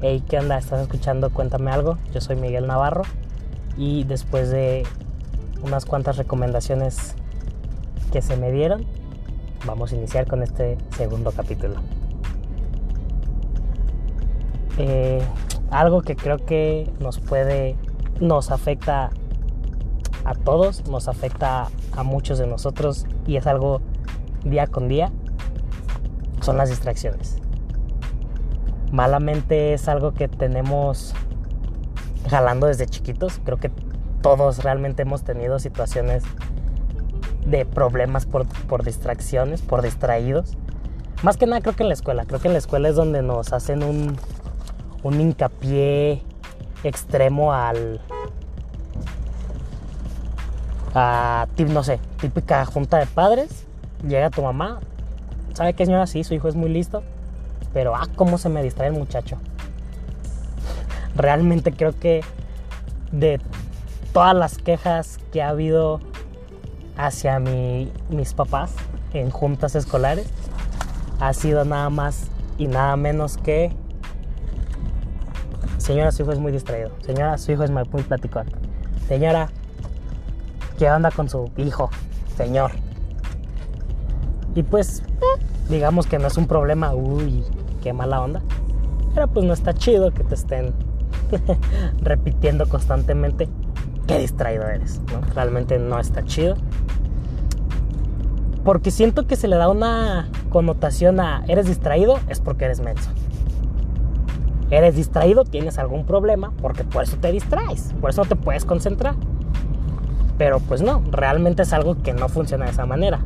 Hey, ¿qué onda? ¿Estás escuchando Cuéntame algo? Yo soy Miguel Navarro y después de unas cuantas recomendaciones que se me dieron, vamos a iniciar con este segundo capítulo. Eh, algo que creo que nos puede, nos afecta a todos, nos afecta a muchos de nosotros y es algo día con día, son las distracciones. Malamente es algo que tenemos jalando desde chiquitos. Creo que todos realmente hemos tenido situaciones de problemas por, por distracciones, por distraídos. Más que nada creo que en la escuela. Creo que en la escuela es donde nos hacen un, un hincapié extremo al... A, no sé, típica junta de padres. Llega tu mamá. ¿Sabe qué señora? Sí, su hijo es muy listo. Pero, ah, cómo se me distrae el muchacho. Realmente creo que de todas las quejas que ha habido hacia mi, mis papás en juntas escolares, ha sido nada más y nada menos que Señora, su hijo es muy distraído. Señora, su hijo es muy platicón. Señora, ¿qué onda con su hijo? Señor. Y pues, digamos que no es un problema, uy, qué mala onda. Pero pues no está chido que te estén repitiendo constantemente qué distraído eres. Realmente no está chido. Porque siento que se le da una connotación a eres distraído es porque eres menso. Eres distraído, tienes algún problema, porque por eso te distraes, por eso no te puedes concentrar. Pero pues no, realmente es algo que no funciona de esa manera.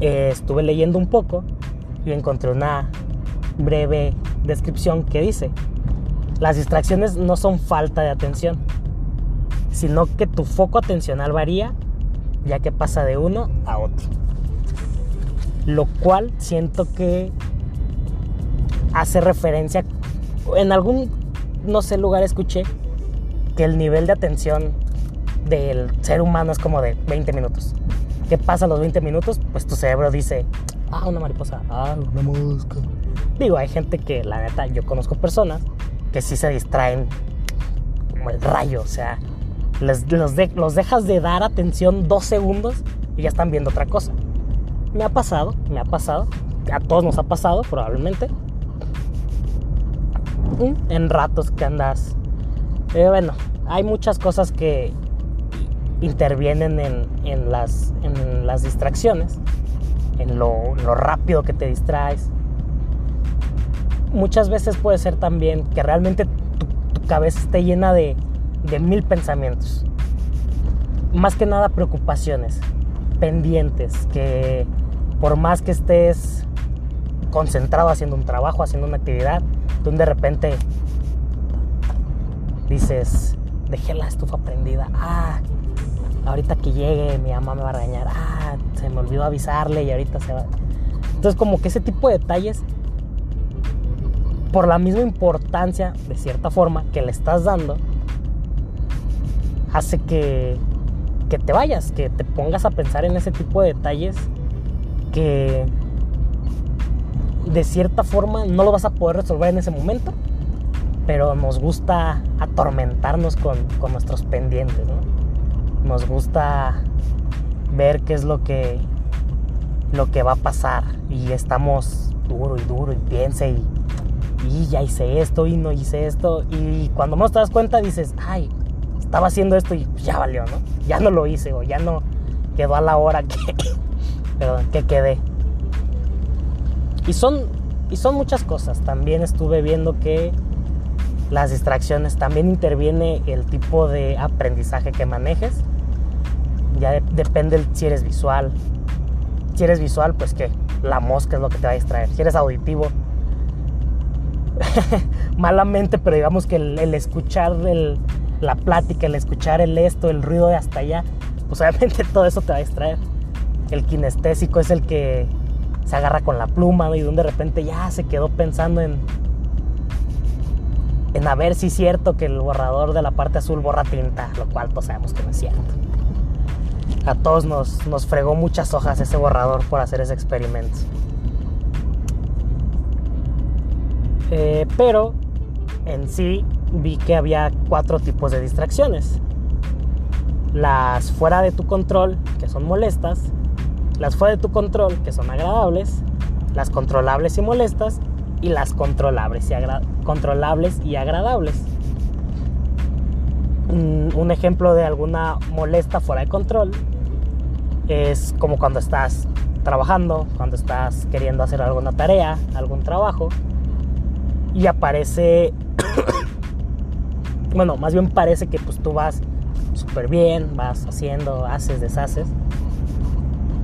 Eh, estuve leyendo un poco y encontré una breve descripción que dice, las distracciones no son falta de atención, sino que tu foco atencional varía ya que pasa de uno a otro. Lo cual siento que hace referencia, en algún, no sé, lugar escuché que el nivel de atención del ser humano es como de 20 minutos. ¿Qué pasa a los 20 minutos? Pues tu cerebro dice, ah, una mariposa, ah, una mosca. Digo, hay gente que, la neta, yo conozco personas que sí se distraen como el rayo, o sea, les, los, los dejas de dar atención dos segundos y ya están viendo otra cosa. Me ha pasado, me ha pasado, a todos nos ha pasado probablemente. En ratos que andas. Eh, bueno, hay muchas cosas que intervienen en, las, distracciones, en lo, rápido que te distraes. Muchas veces puede ser también que realmente tu, cabeza esté llena de, de mil pensamientos. Más que nada preocupaciones, pendientes, que por más que estés concentrado haciendo un trabajo, haciendo una actividad, tú de repente dices, dejé la estufa prendida, ah, ahorita que llegue mi mamá me va a regañar, ah, se me olvidó avisarle y ahorita se va. Entonces como que ese tipo de detalles, por la misma importancia, de cierta forma, que le estás dando, hace que, que te vayas, que te pongas a pensar en ese tipo de detalles que de cierta forma no lo vas a poder resolver en ese momento, pero nos gusta atormentarnos con, con nuestros pendientes, ¿no? Nos gusta ver qué es lo que, lo que va a pasar y estamos duro y duro y piense y, y ya hice esto y no hice esto y cuando más te das cuenta dices, ay, estaba haciendo esto y ya valió, ¿no? Ya no lo hice o ya no quedó a la hora que, perdón, que quedé. Y son, y son muchas cosas. También estuve viendo que las distracciones también interviene el tipo de aprendizaje que manejes. Ya de, depende si eres visual. Si eres visual, pues que la mosca es lo que te va a distraer. Si eres auditivo, malamente, pero digamos que el, escuchar la plática, el escuchar el esto, el ruido de hasta allá, pues obviamente todo eso te va a distraer. El kinestésico es el que se agarra con la pluma y de repente ya se quedó pensando en en a ver si es cierto que el borrador de la parte azul borra tinta, lo cual pues sabemos que no es cierto. A todos nos, nos fregó muchas hojas ese borrador por hacer ese experimento. Eh, pero en sí vi que había cuatro tipos de distracciones. Las fuera de tu control, que son molestas, las fuera de tu control, que son agradables, las controlables y molestas, y las controlables y, controlables y agradables. Un ejemplo de alguna molesta fuera de control es como cuando estás trabajando, cuando estás queriendo hacer alguna tarea, algún trabajo, y aparece, bueno, más bien parece que pues tú vas súper bien, vas haciendo, haces, deshaces,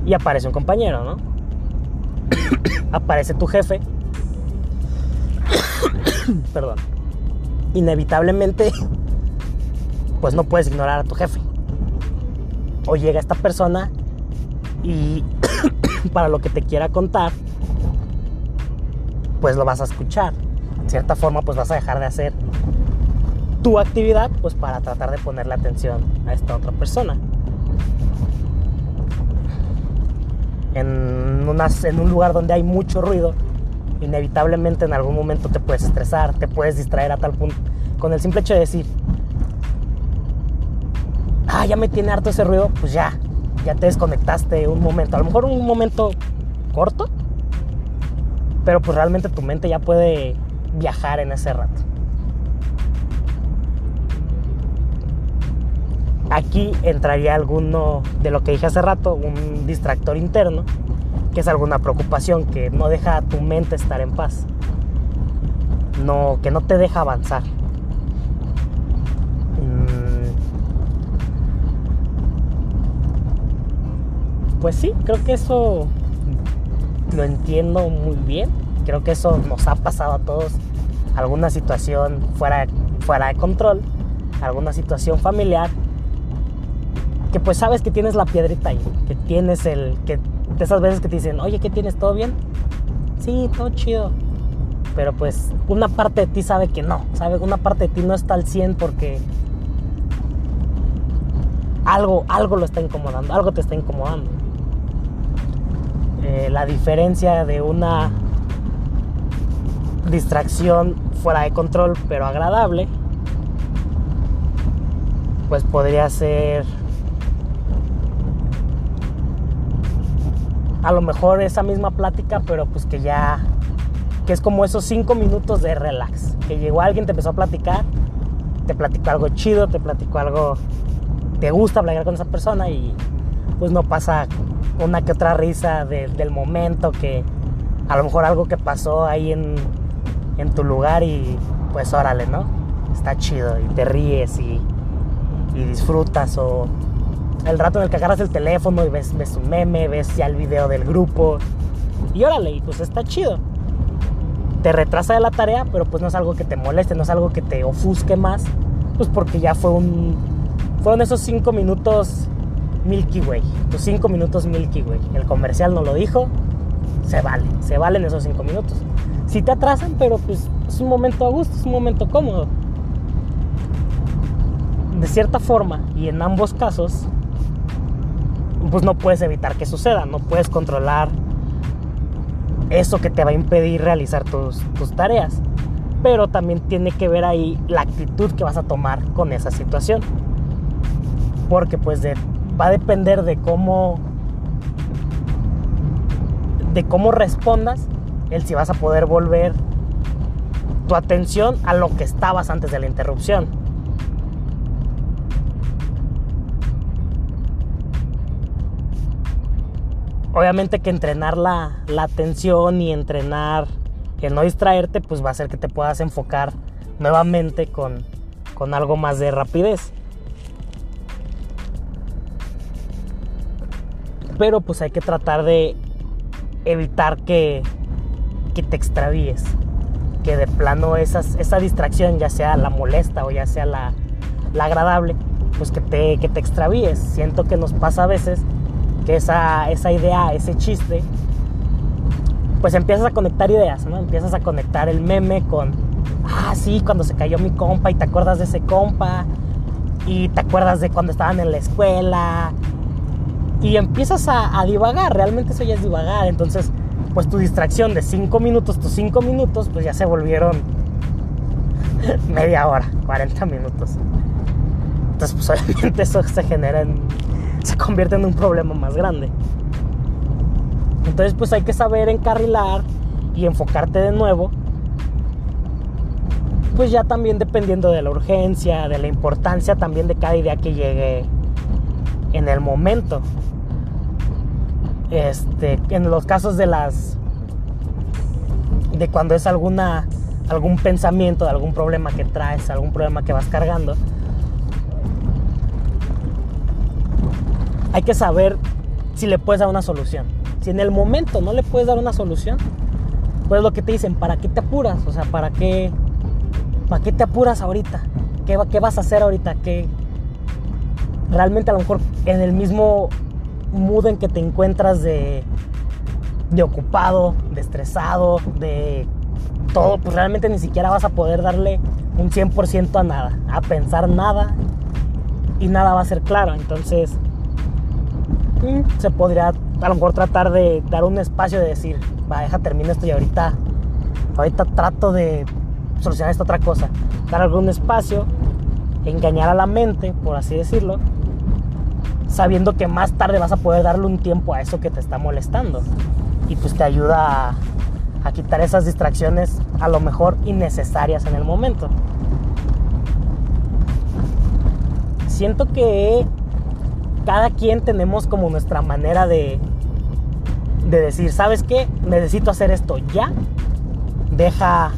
y aparece un compañero, ¿no? aparece tu jefe, perdón, inevitablemente, pues no puedes ignorar a tu jefe. O llega esta persona y para lo que te quiera contar, pues lo vas a escuchar. De cierta forma, pues vas a dejar de hacer tu actividad, pues para tratar de ponerle atención a esta otra persona. En, en un lugar donde hay mucho ruido, inevitablemente en algún momento te puedes estresar, te puedes distraer a tal punto, con el simple hecho de decir, ah, ya me tiene harto ese ruido, pues ya, ya te desconectaste un momento, a lo mejor un momento corto, pero pues realmente tu mente ya puede viajar en ese rato. Aquí entraría alguno de lo que dije hace rato, un distractor interno, que es alguna preocupación que no deja a tu mente estar en paz, no, que no te deja avanzar. Pues sí, creo que eso lo entiendo muy bien. Creo que eso nos ha pasado a todos. Alguna situación fuera, fuera de control, alguna situación familiar, que pues sabes que tienes la piedrita ahí, que tienes el, que de esas veces que te dicen, oye, ¿qué tienes? ¿Todo bien? Sí, todo chido. Pero pues una parte de ti sabe que no, sabe, una parte de ti no está al 100 porque algo, algo lo está incomodando, algo te está incomodando. Eh, la diferencia de una distracción fuera de control pero agradable, pues podría ser a lo mejor esa misma plática, pero pues que ya, que es como esos cinco minutos de relax, que llegó alguien, te empezó a platicar, te platicó algo chido, te platicó algo, te gusta hablar con esa persona y pues no pasa una que otra risa del momento, que a lo mejor algo que pasó ahí en, tu lugar y pues órale, ¿no? Está chido y te ríes y, disfrutas o el rato en el que agarras el teléfono y ves, ves un meme, ves ya el video del grupo y órale, y pues está chido. Te retrasa de la tarea, pero pues no es algo que te moleste, no es algo que te ofusque más, pues porque ya fue un... Fueron esos cinco minutos Milky Way. Tus 5 minutos Milky Way. El comercial no lo dijo. Se vale. Se valen esos 5 minutos. Si te atrasan, pero pues es un momento a gusto, es un momento cómodo. De cierta forma, y en ambos casos, pues no puedes evitar que suceda. No puedes controlar eso que te va a impedir realizar tus, tus tareas. Pero también tiene que ver ahí la actitud que vas a tomar con esa situación. Porque pues de va a depender de cómo de cómo respondas el si vas a poder volver tu atención a lo que estabas antes de la interrupción. Obviamente que entrenar la, la atención y entrenar el no distraerte, pues va a hacer que te puedas enfocar nuevamente con, con algo más de rapidez. Pero pues hay que tratar de evitar que, que te extravíes. Que de plano esas, esa distracción, ya sea la molesta o ya sea la, la agradable, pues que te, que te extravíes. Siento que nos pasa a veces que esa, esa idea, ese chiste, pues empiezas a conectar ideas, ¿no? Empiezas a conectar el meme con, ah, sí, cuando se cayó mi compa y te acuerdas de ese compa y te acuerdas de cuando estaban en la escuela y empiezas a, divagar, realmente eso ya es divagar, entonces pues tu distracción de 5 minutos, tus 5 minutos, pues ya se volvieron media hora, 40 minutos. Entonces, pues obviamente eso se genera en, se convierte en un problema más grande. Entonces, pues hay que saber encarrilar y enfocarte de nuevo. Pues ya también dependiendo de la urgencia, de la importancia también de cada idea que llegue en el momento. Este, en los casos de las de cuando es alguna algún pensamiento, de algún problema que traes, algún problema que vas cargando, hay que saber si le puedes dar una solución. Si en el momento no le puedes dar una solución, pues lo que te dicen, ¿para qué te apuras? O sea, ¿para qué, para qué te apuras ahorita? ¿Qué, ¿Qué vas a hacer ahorita? ¿Qué, realmente a lo mejor en el mismo mood en que te encuentras de, de ocupado, de estresado, de todo, pues realmente ni siquiera vas a poder darle un 100% a nada, a pensar nada y nada va a ser claro. Entonces, mm, se podría a lo mejor tratar de dar un espacio de decir, va, deja, termino esto y ahorita, ahorita trato de solucionar esta otra cosa. Dar algún espacio, engañar a la mente, por así decirlo, sabiendo que más tarde vas a poder darle un tiempo a eso que te está molestando. Y pues te ayuda a, quitar esas distracciones a lo mejor innecesarias en el momento. Siento que cada quien tenemos como nuestra manera de, de decir, ¿sabes qué? Necesito hacer esto ya. Deja,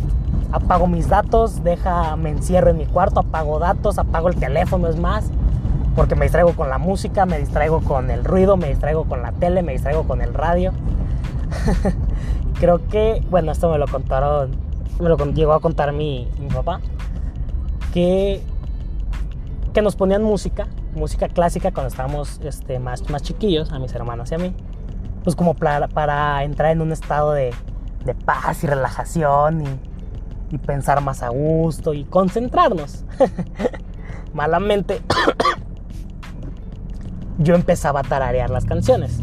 apago mis datos, deja, me encierro en mi cuarto, apago datos, apago el teléfono, es más, porque me distraigo con la música, me distraigo con el ruido, me distraigo con la tele, me distraigo con el radio. Creo que, bueno, esto me lo contaron, me lo llegó a contar mi, papá, que, que nos ponían música música clásica cuando estábamos este, más, más chiquillos, a mis hermanos y a mí, pues como para, para entrar en un estado de, de paz y relajación y, y, pensar más a gusto y concentrarnos. Malamente, yo empezaba a tararear las canciones.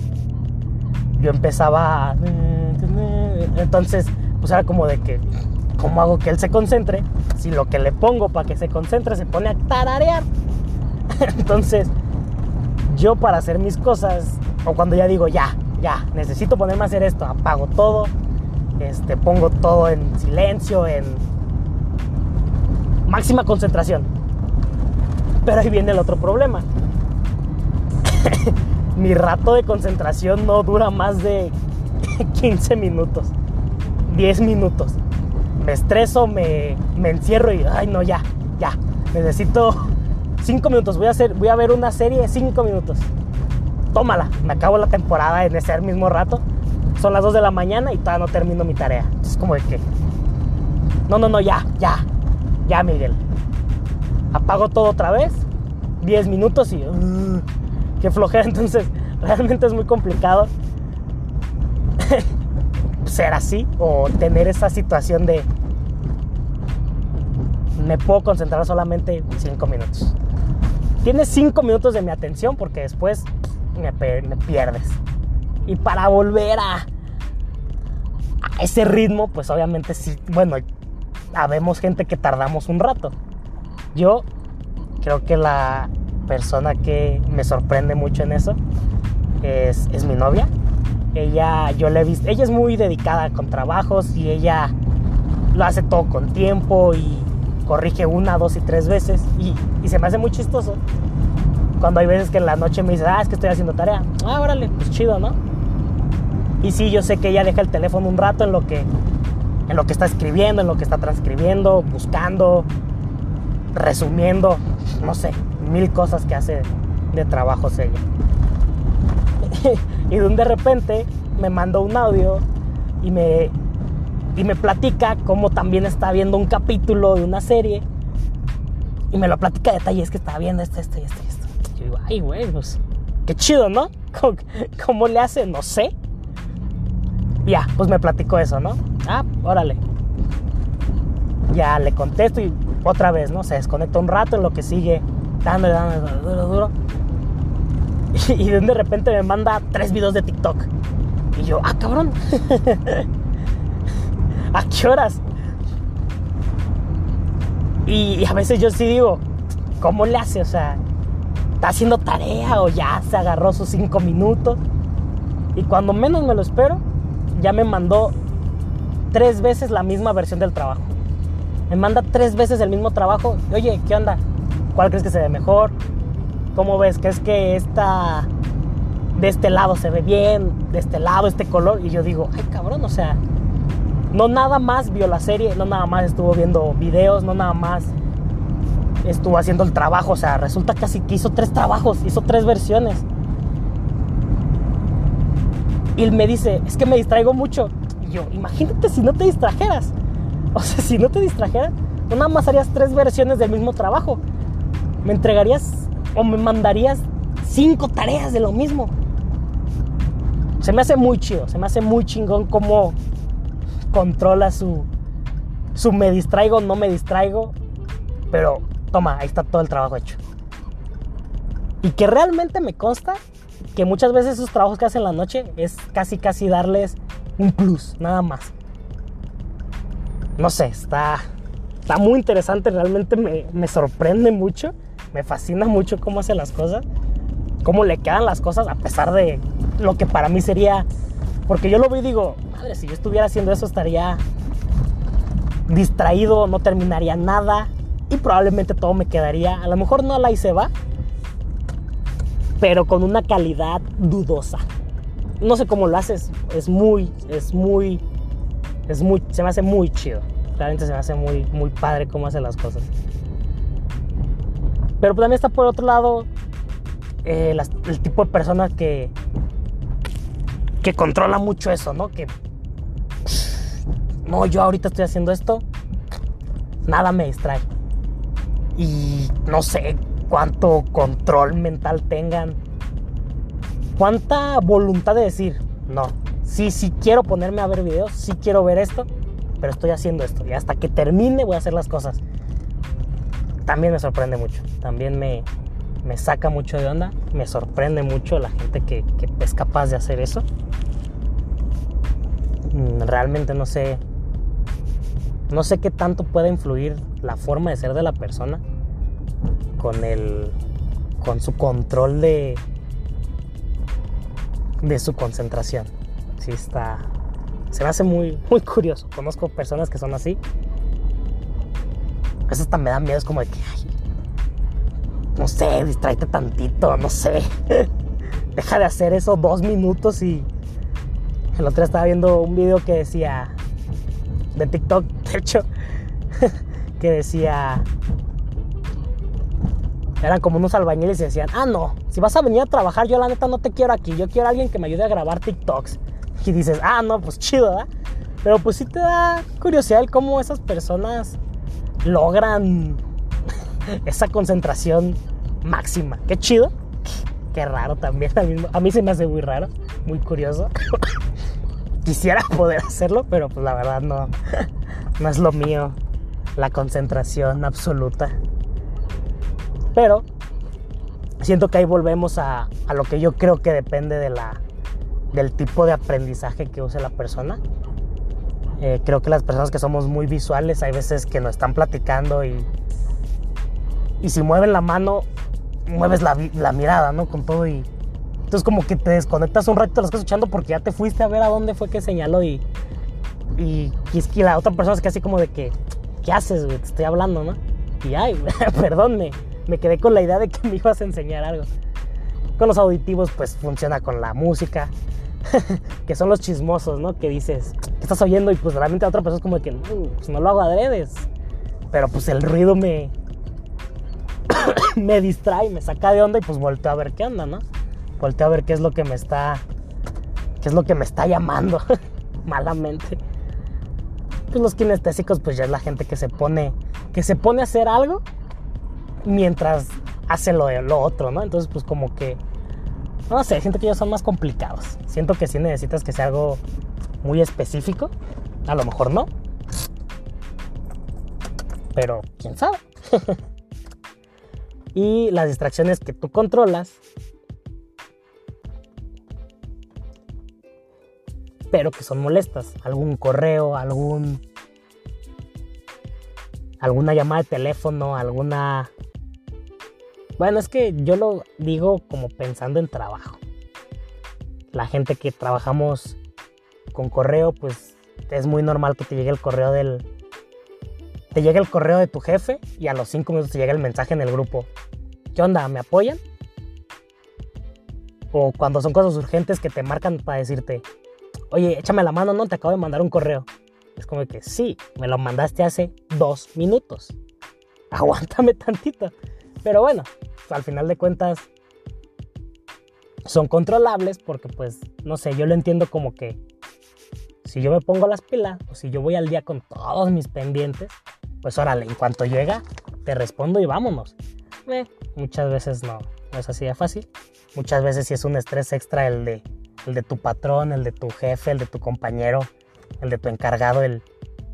Yo empezaba a... Entonces, pues era como de que, ¿cómo hago que él se concentre? Si lo que le pongo para que se concentre se pone a tararear. Entonces, yo para hacer mis cosas, o cuando ya digo, ya, ya, necesito ponerme a hacer esto, apago todo, este, pongo todo en silencio, en máxima concentración. Pero ahí viene el otro problema. Mi rato de concentración no dura más de 15 minutos, 10 minutos. Me estreso, me, me encierro y, ay no, ya, ya, necesito 5 minutos, voy a, hacer, voy a ver una serie de 5 minutos. Tómala, me acabo la temporada en ese mismo rato. Son las 2 de la mañana y todavía no termino mi tarea. Es como de que... No, no, no, ya, ya. Ya, Miguel. Apago todo otra vez. 10 minutos y... Uh, qué flojera. Entonces, realmente es muy complicado ser así o tener esa situación de me puedo concentrar solamente 5 minutos. Tienes 5 minutos de mi atención porque después me, pierdes. Y para volver a, ese ritmo, pues obviamente sí, bueno, habemos gente que tardamos un rato. Yo creo que la persona que me sorprende mucho en eso es, es mi novia. Ella, yo le he visto, ella es muy dedicada con trabajos y ella lo hace todo con tiempo y corrige una, dos y tres veces y, y, se me hace muy chistoso cuando hay veces que en la noche me dice, ah, es que estoy haciendo tarea. Ah, órale, pues chido, ¿no? Y sí, yo sé que ella deja el teléfono un rato en lo que, en lo que está escribiendo, en lo que está transcribiendo, buscando, resumiendo, no sé, mil cosas que hace de trabajo ella. y de repente me mandó un audio y me y me platica cómo también está viendo un capítulo de una serie y me lo platica de detalles que estaba viendo esto, esto y esto esto. Yo digo, ay, güey, pues qué chido, ¿no? ¿Cómo, le hace? No sé. Ya, pues me platicó eso, ¿no? Ah, órale. Ya le contesto y otra vez, ¿no? Se desconecta un rato en lo que sigue dándole, dándole, duro, duro. Y, de repente me manda tres videos de TikTok. Y yo, ah, cabrón. ¿A qué horas? Y, a veces yo sí digo, ¿cómo le hace? O sea, está haciendo tarea o ya se agarró sus cinco minutos. Y cuando menos me lo espero, ya me mandó tres veces la misma versión del trabajo. Me manda tres veces el mismo trabajo. Oye, ¿qué onda? ¿Cuál crees que se ve mejor? ¿Cómo ves? ¿Crees que esta de este lado se ve bien? ¿De este lado este color? Y yo digo, ay cabrón, o sea, no nada más vio la serie, no nada más estuvo viendo videos, no nada más estuvo haciendo el trabajo. O sea, resulta casi que hizo tres trabajos, hizo tres versiones. Y él me dice, es que me distraigo mucho. Y yo, imagínate si no te distrajeras. O sea, si no te distrajeras, no nada más harías tres versiones del mismo trabajo. Me entregarías o me mandarías cinco tareas de lo mismo. Se me hace muy chido, se me hace muy chingón cómo controla su, su me distraigo, no me distraigo. Pero toma, ahí está todo el trabajo hecho. Y que realmente me consta que muchas veces esos trabajos que hacen en la noche es casi casi darles un plus, nada más. No sé, está, está muy interesante, realmente me, me sorprende mucho, me fascina mucho cómo hace las cosas, cómo le quedan las cosas a pesar de lo que para mí sería, porque yo lo veo y digo, madre, si yo estuviera haciendo eso estaría distraído, no terminaría nada y probablemente todo me quedaría, a lo mejor no la y se va, pero con una calidad dudosa. No sé cómo lo haces, es muy, es muy, es muy, se me hace muy chido. Realmente se me hace muy, muy padre cómo hace las cosas. Pero también está por otro lado eh, el tipo de persona que, que controla mucho eso, ¿no? Que, no, yo ahorita estoy haciendo esto, nada me distrae. Y no sé, cuánto control mental tengan, cuánta voluntad de decir, no, sí, sí quiero ponerme a ver videos, sí quiero ver esto, pero estoy haciendo esto y hasta que termine voy a hacer las cosas. También me sorprende mucho, también me, me saca mucho de onda, me sorprende mucho la gente que, que es capaz de hacer eso. Mm, realmente no sé, no sé qué tanto puede influir la forma de ser de la persona con el con su control de de su concentración. Sí está se me hace muy muy curioso. Conozco personas que son así. Eso hasta me da miedo, es como de que no sé, distraite tantito, no sé. Deja de hacer eso dos minutos y el otro día estaba viendo un video que decía de TikTok, de hecho, que decía eran como unos albañiles y decían, ah, no, si vas a venir a trabajar, yo la neta no te quiero aquí, yo quiero a alguien que me ayude a grabar TikToks. Y dices, ah, no, pues chido, ¿verdad? Pero pues sí te da curiosidad el cómo esas personas logran esa concentración máxima. Qué chido, qué raro también. A mí se me hace muy raro, muy curioso. Quisiera poder hacerlo, pero pues la verdad no, no es lo mío. La concentración absoluta. Pero siento que ahí volvemos a, lo que yo creo que depende de la, del tipo de aprendizaje que use la persona. Eh, creo que las personas que somos muy visuales, hay veces que nos están platicando y, y si mueven la mano, mueves la, mirada, ¿no? Con todo y... Entonces como que te desconectas un rato, lo estás escuchando porque ya te fuiste a ver a dónde fue que señaló y... Y, es que la otra persona es que así como de que, ¿qué haces, güey? Te estoy hablando, ¿no? Y ay, perdón, me, quedé con la idea de que me ibas a enseñar algo. Con los auditivos pues funciona con la música, que son los chismosos, ¿no? Que dices, ¿qué estás oyendo? Y pues realmente a otra persona es como que, no, pues no lo hago adredes. Pero pues el ruido me, me distrae, me saca de onda y pues volteo a ver qué onda, ¿no? Volteo a ver qué es lo que me está, qué es lo que me está llamando malamente. Pues los kinestésicos pues ya es la gente que se pone, que se pone a hacer algo mientras hace lo, lo otro, ¿no? Entonces, pues como que, no sé, siento que ellos son más complicados. Siento que sí necesitas que sea algo muy específico. A lo mejor no. Pero, quién sabe. y las distracciones que tú controlas. Pero que son molestas. Algún correo, algún alguna llamada de teléfono, alguna... Bueno, es que yo lo digo como pensando en trabajo. La gente que trabajamos con correo, pues es muy normal que te llegue el correo del... Te llegue el correo de tu jefe y a los cinco minutos te llega el mensaje en el grupo. ¿Qué onda? ¿Me apoyan? O cuando son cosas urgentes que te marcan para decirte, oye, échame la mano, no, te acabo de mandar un correo. Es como que sí, me lo mandaste hace dos minutos. Aguántame tantito. Pero bueno, al final de cuentas son controlables porque pues, no sé, yo lo entiendo como que si yo me pongo las pilas o si yo voy al día con todos mis pendientes, pues órale, en cuanto llega, te respondo y vámonos. Eh, muchas veces no, no es así de fácil. Muchas veces sí es un estrés extra el de, el de tu patrón, el de tu jefe, el de tu compañero, el de tu encargado, el,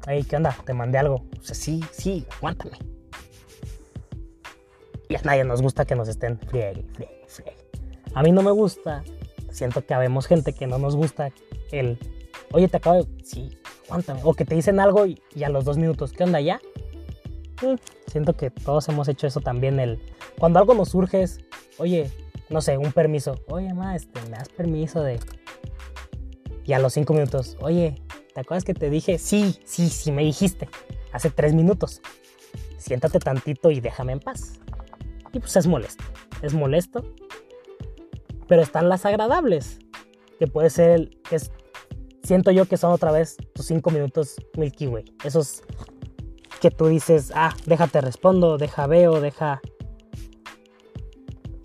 hey, ¿qué onda? Te mandé algo. Sí, sí, aguántame. Y a nadie nos gusta que nos estén friegue, friegue, friegue. A mí no me gusta, siento que habemos gente que no nos gusta el, oye, te acabo de, sí, aguántame. O que te dicen algo y, a los dos minutos, ¿qué onda ya? Mm, siento que todos hemos hecho eso también, el, cuando algo nos surge es, oye, no sé, un permiso. Oye, ma, este, me das permiso de... Y a los cinco minutos, oye, ¿te acuerdas que te dije? Sí, sí, sí, me dijiste. Hace tres minutos. Siéntate tantito y déjame en paz. Y pues es molesto. Es molesto. Pero están las agradables. Que puede ser el... es, siento yo que son otra vez tus cinco minutos Milky Way. Esos que tú dices, ah, déjate respondo, deja veo, deja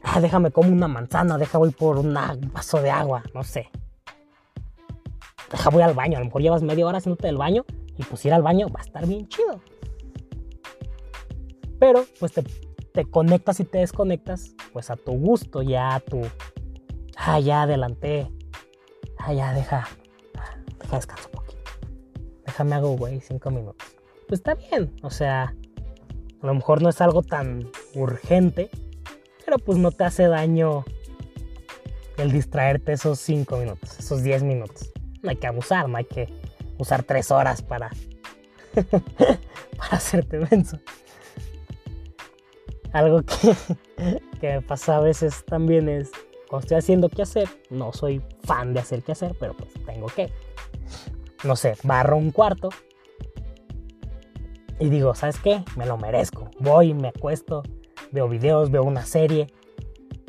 ah, déjame como una manzana, deja voy por un vaso de agua, no sé. Deja voy al baño, a lo mejor llevas media hora haciéndote del baño y pues ir al baño va a estar bien chido. Pero pues te, te conectas y te desconectas pues a tu gusto, ya a tu... Ah, ya adelanté. Ah, ya deja. Deja descansar un poquito. Déjame hago, güey, cinco minutos. Pues está bien, o sea, a lo mejor no es algo tan urgente, pero pues no te hace daño el distraerte esos 5 minutos, esos 10 minutos. No hay que abusar, no hay que usar 3 horas para, para hacerte menso. Algo que, que me pasa a veces también es, cuando estoy haciendo qué hacer, no soy fan de hacer qué hacer, pero pues tengo que. No sé, barro un cuarto y digo, ¿sabes qué? Me lo merezco. Voy, me acuesto, veo videos, veo una serie.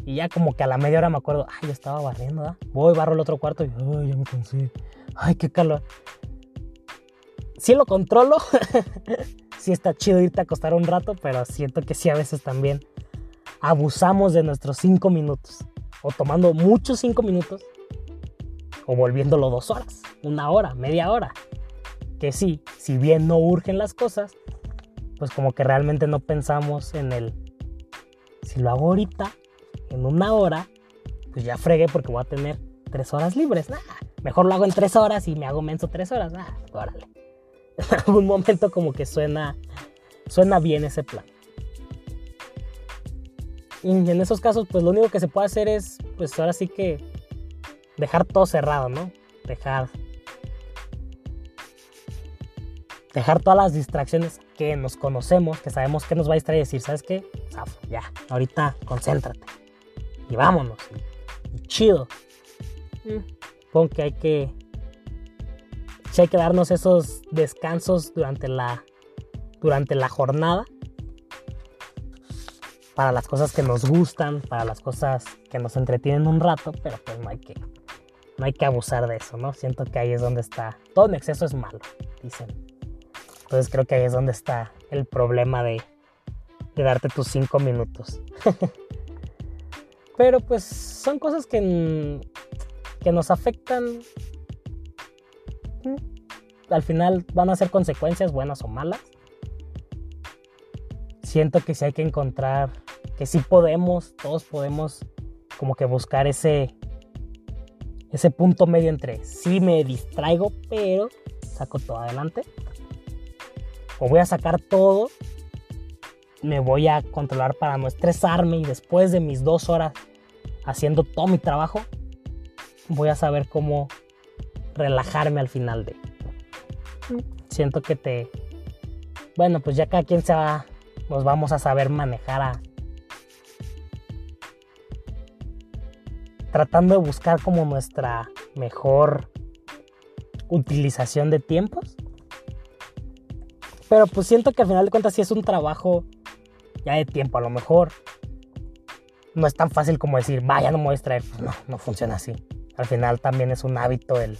Y ya como que a la media hora me acuerdo, ay, yo estaba barriendo, ¿verdad? Voy, barro el otro cuarto y, ay, ya me cansé. Ay, qué calor. Sí lo controlo. sí está chido irte a acostar un rato, pero siento que sí a veces también abusamos de nuestros cinco minutos. O tomando muchos cinco minutos. O volviéndolo dos horas, una hora, media hora. Que sí, si bien no urgen las cosas, pues como que realmente no pensamos en el si lo hago ahorita, en una hora, pues ya fregué porque voy a tener tres horas libres. mejor lo hago en tres horas y me hago menso tres horas. Ah, órale. En algún momento como que suena, suena bien ese plan. Y en esos casos, pues lo único que se puede hacer es, pues ahora sí que dejar todo cerrado, ¿no? Dejar dejar todas las distracciones que nos conocemos, que sabemos que nos va a distraer y decir, ¿sabes qué? ya, ahorita concéntrate. Y vámonos. Y, chido. Mm. que hay que. Hay que darnos esos descansos durante la. Durante la jornada. Para las cosas que nos gustan, para las cosas que nos entretienen un rato, pero pues no hay que. No hay que abusar de eso, ¿no? Siento que ahí es donde está. Todo en exceso es malo, dicen. Entonces creo que ahí es donde está el problema de, darte tus cinco minutos. Pero pues son cosas que, que nos afectan. Al final van a ser consecuencias buenas o malas. Siento que sí hay que encontrar, que sí podemos, todos podemos como que buscar ese, ese punto medio entre sí me distraigo, pero saco todo adelante o voy a sacar todo, me voy a controlar para no estresarme y después de mis dos horas haciendo todo mi trabajo, voy a saber cómo relajarme al final de. Siento que te, bueno, pues ya cada quien se va, nos vamos a saber manejar a... Tratando de buscar como nuestra mejor utilización de tiempos. Pero pues siento que al final de cuentas sí es un trabajo ya de tiempo. A lo mejor no es tan fácil como decir, vaya, no me voy a distraer. Pues no, no funciona así. Al final también es un hábito el,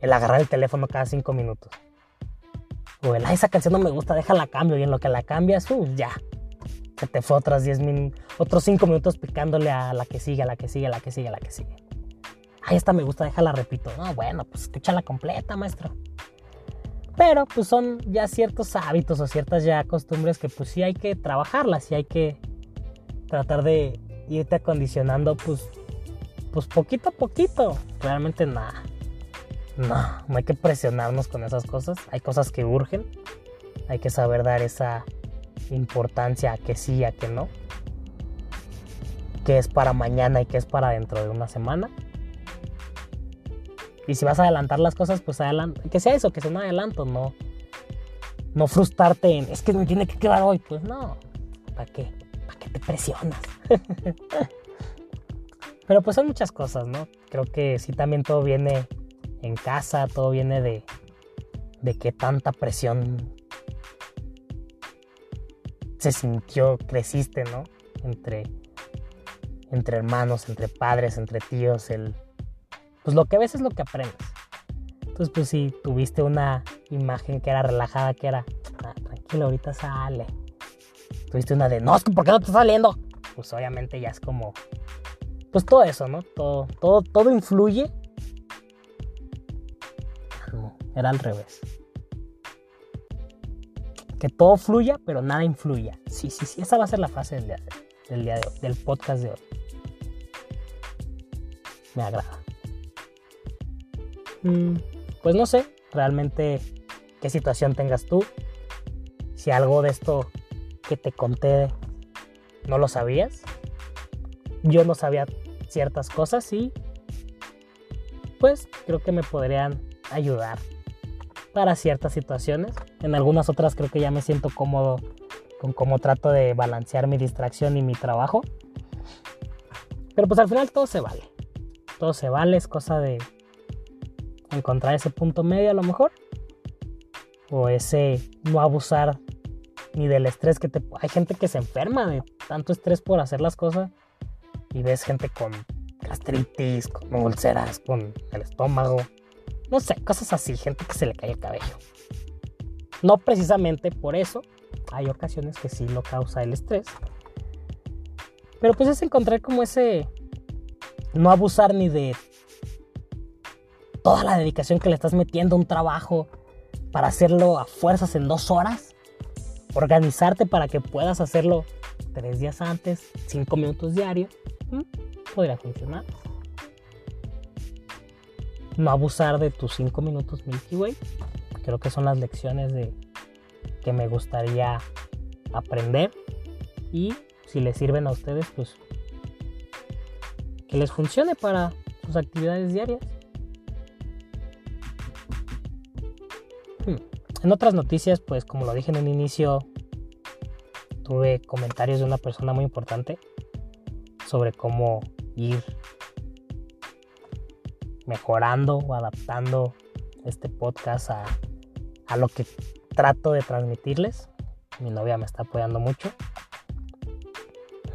el agarrar el teléfono cada cinco minutos. O esa canción no me gusta, déjala cambio. Y en lo que la cambias, uh, ya. Se te fue otras 10 minutos, otros 5 minutos picándole a la que sigue, a la que sigue, a la que sigue, a la que sigue. Ay, esta me gusta, déjala repito. No, bueno, pues escúchala completa, maestro. Pero pues son ya ciertos hábitos o ciertas ya costumbres que pues sí hay que trabajarlas y hay que tratar de irte acondicionando pues, pues poquito a poquito. Realmente nada. No, no hay que presionarnos con esas cosas. Hay cosas que urgen. Hay que saber dar esa importancia a que sí, a que no. Que es para mañana y que es para dentro de una semana. Y si vas a adelantar las cosas, pues adelanta. Que sea eso, que sea un adelanto, no. No frustrarte en, es que me tiene que quedar hoy. Pues no. ¿Para qué? ¿Para qué te presionas? Pero pues son muchas cosas, ¿no? Creo que sí también todo viene en casa, todo viene de, de que tanta presión se sintió, creciste, ¿no? Entre, entre hermanos, entre padres, entre tíos, el, pues lo que ves es lo que aprendes. Entonces, pues si tuviste una imagen que era relajada, que era, ah, tranquilo, ahorita sale. Tuviste una de, no, ¿por qué no está saliendo? Pues obviamente ya es como, pues todo eso, ¿no? Todo, todo, todo influye. Era al revés. Que todo fluya, pero nada influya. Sí, sí, sí, esa va a ser la frase del día del, día de hoy, del podcast de hoy. Me agrada. Mm, pues no sé realmente qué situación tengas tú. Si algo de esto que te conté no lo sabías. Yo no sabía ciertas cosas y pues creo que me podrían ayudar para ciertas situaciones. En algunas otras creo que ya me siento cómodo con cómo trato de balancear mi distracción y mi trabajo. Pero pues al final todo se vale. Todo se vale, es cosa de encontrar ese punto medio a lo mejor. O ese no abusar ni del estrés que te... Hay gente que se enferma de tanto estrés por hacer las cosas. Y ves gente con gastritis, con úlceras, con el estómago. No sé, cosas así. Gente que se le cae el cabello. No precisamente por eso. Hay ocasiones que sí lo causa el estrés. Pero pues es encontrar como ese... No abusar ni de toda la dedicación que le estás metiendo a un trabajo para hacerlo a fuerzas en dos horas. Organizarte para que puedas hacerlo tres días antes, cinco minutos diarios. Podría funcionar. No abusar de tus cinco minutos Milky Way. Creo que son las lecciones de que me gustaría aprender. Y si les sirven a ustedes, pues que les funcione para sus actividades diarias. En otras noticias, pues como lo dije en un inicio, tuve comentarios de una persona muy importante sobre cómo ir mejorando o adaptando este podcast a, a lo que trato de transmitirles. Mi novia me está apoyando mucho.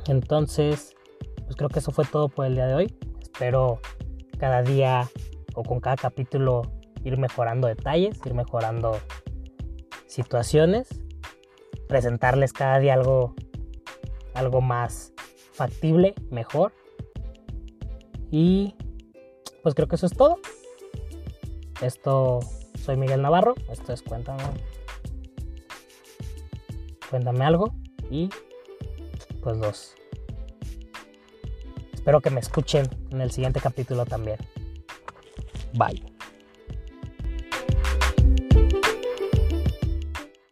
Entonces, pues creo que eso fue todo por el día de hoy. Espero cada día o con cada capítulo ir mejorando detalles, ir mejorando situaciones, presentarles cada día algo, algo más factible, mejor. Y pues creo que eso es todo. Esto soy Miguel Navarro, esto es Cuéntame. Cuéntame algo y pues los espero que me escuchen en el siguiente capítulo también. Bye.